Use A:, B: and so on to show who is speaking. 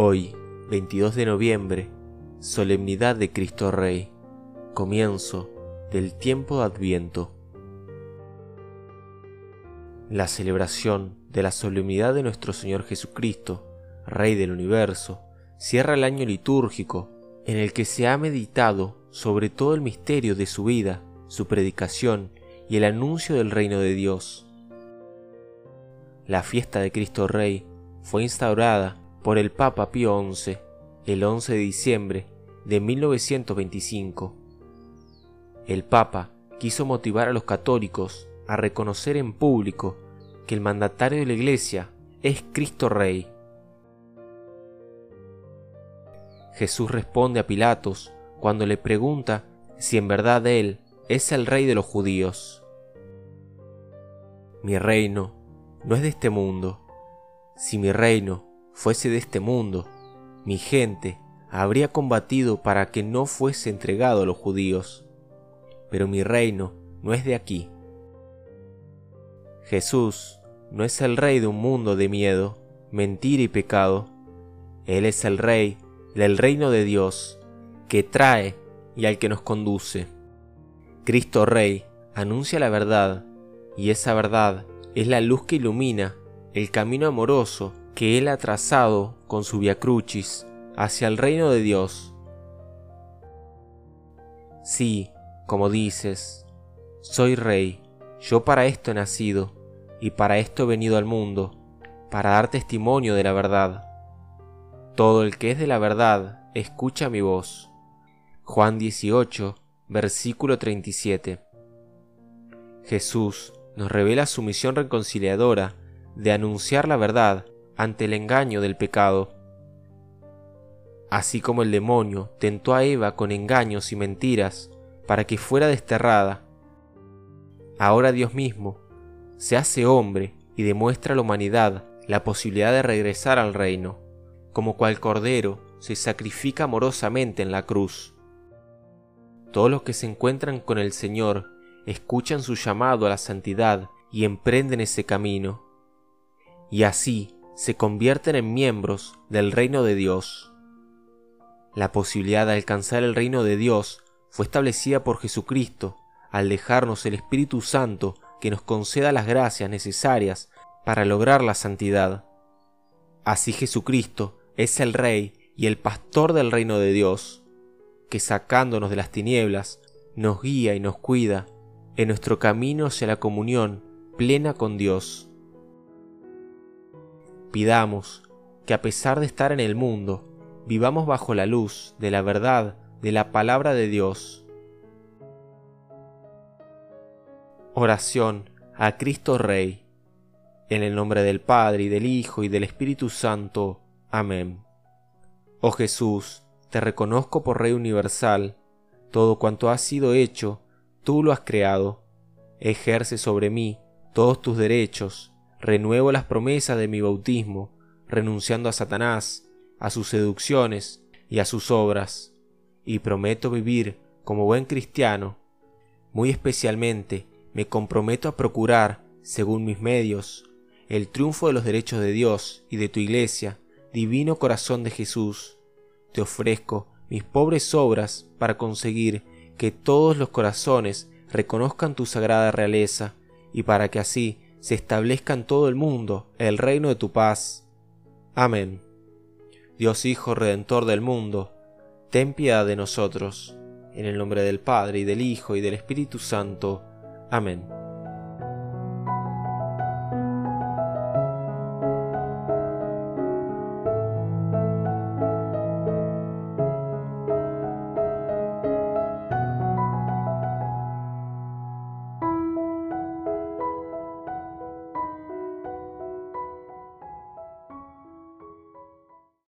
A: Hoy, 22 de noviembre, solemnidad de Cristo Rey, comienzo del tiempo de Adviento. La celebración de la solemnidad de nuestro Señor Jesucristo, Rey del universo, cierra el año litúrgico en el que se ha meditado sobre todo el misterio de su vida, su predicación y el anuncio del reino de Dios. La fiesta de Cristo Rey fue instaurada por el Papa Pío XI el 11 de diciembre de 1925. El Papa quiso motivar a los católicos a reconocer en público que el mandatario de la Iglesia es Cristo Rey. Jesús responde a Pilatos cuando le pregunta si en verdad Él es el Rey de los judíos. Mi reino no es de este mundo. Si mi reino fuese de este mundo, mi gente habría combatido para que no fuese entregado a los judíos. Pero mi reino no es de aquí. Jesús no es el rey de un mundo de miedo, mentira y pecado. Él es el rey del reino de Dios, que trae y al que nos conduce. Cristo Rey anuncia la verdad, y esa verdad es la luz que ilumina el camino amoroso que Él ha trazado con su Via Crucis hacia el reino de Dios. Sí, como dices, soy rey, yo para esto he nacido, y para esto he venido al mundo, para dar testimonio de la verdad. Todo el que es de la verdad, escucha mi voz. Juan 18, versículo 37. Jesús nos revela su misión reconciliadora de anunciar la verdad ante el engaño del pecado. Así como el demonio tentó a Eva con engaños y mentiras para que fuera desterrada, ahora Dios mismo se hace hombre y demuestra a la humanidad la posibilidad de regresar al reino, como cual cordero se sacrifica amorosamente en la cruz. Todos los que se encuentran con el Señor escuchan su llamado a la santidad y emprenden ese camino, y así se convierten en miembros del reino de Dios. La posibilidad de alcanzar el reino de Dios fue establecida por Jesucristo al dejarnos el Espíritu Santo que nos conceda las gracias necesarias para lograr la santidad. Así Jesucristo es el Rey y el Pastor del reino de Dios, que sacándonos de las tinieblas, nos guía y nos cuida en nuestro camino hacia la comunión plena con Dios. Pidamos que a pesar de estar en el mundo, vivamos bajo la luz de la verdad de la palabra de Dios. Oración a Cristo Rey. En el nombre del Padre y del Hijo y del Espíritu Santo. Amén. Oh Jesús, te reconozco por Rey universal, todo cuanto ha sido hecho tú lo has creado. Ejerce sobre mí todos tus derechos, renuevo las promesas de mi bautismo, renunciando a Satanás, a sus seducciones y a sus obras, y prometo vivir como buen cristiano. Muy especialmente me comprometo a procurar, según mis medios, el triunfo de los derechos de Dios y de tu Iglesia, divino corazón de Jesús. Te ofrezco mis pobres obras para conseguir que todos los corazones reconozcan tu sagrada realeza, y para que así se establezca en todo el mundo el reino de tu paz. Amén. Dios Hijo Redentor del mundo, ten piedad de nosotros. En el nombre del Padre, y del Hijo, y del Espíritu Santo. Amén.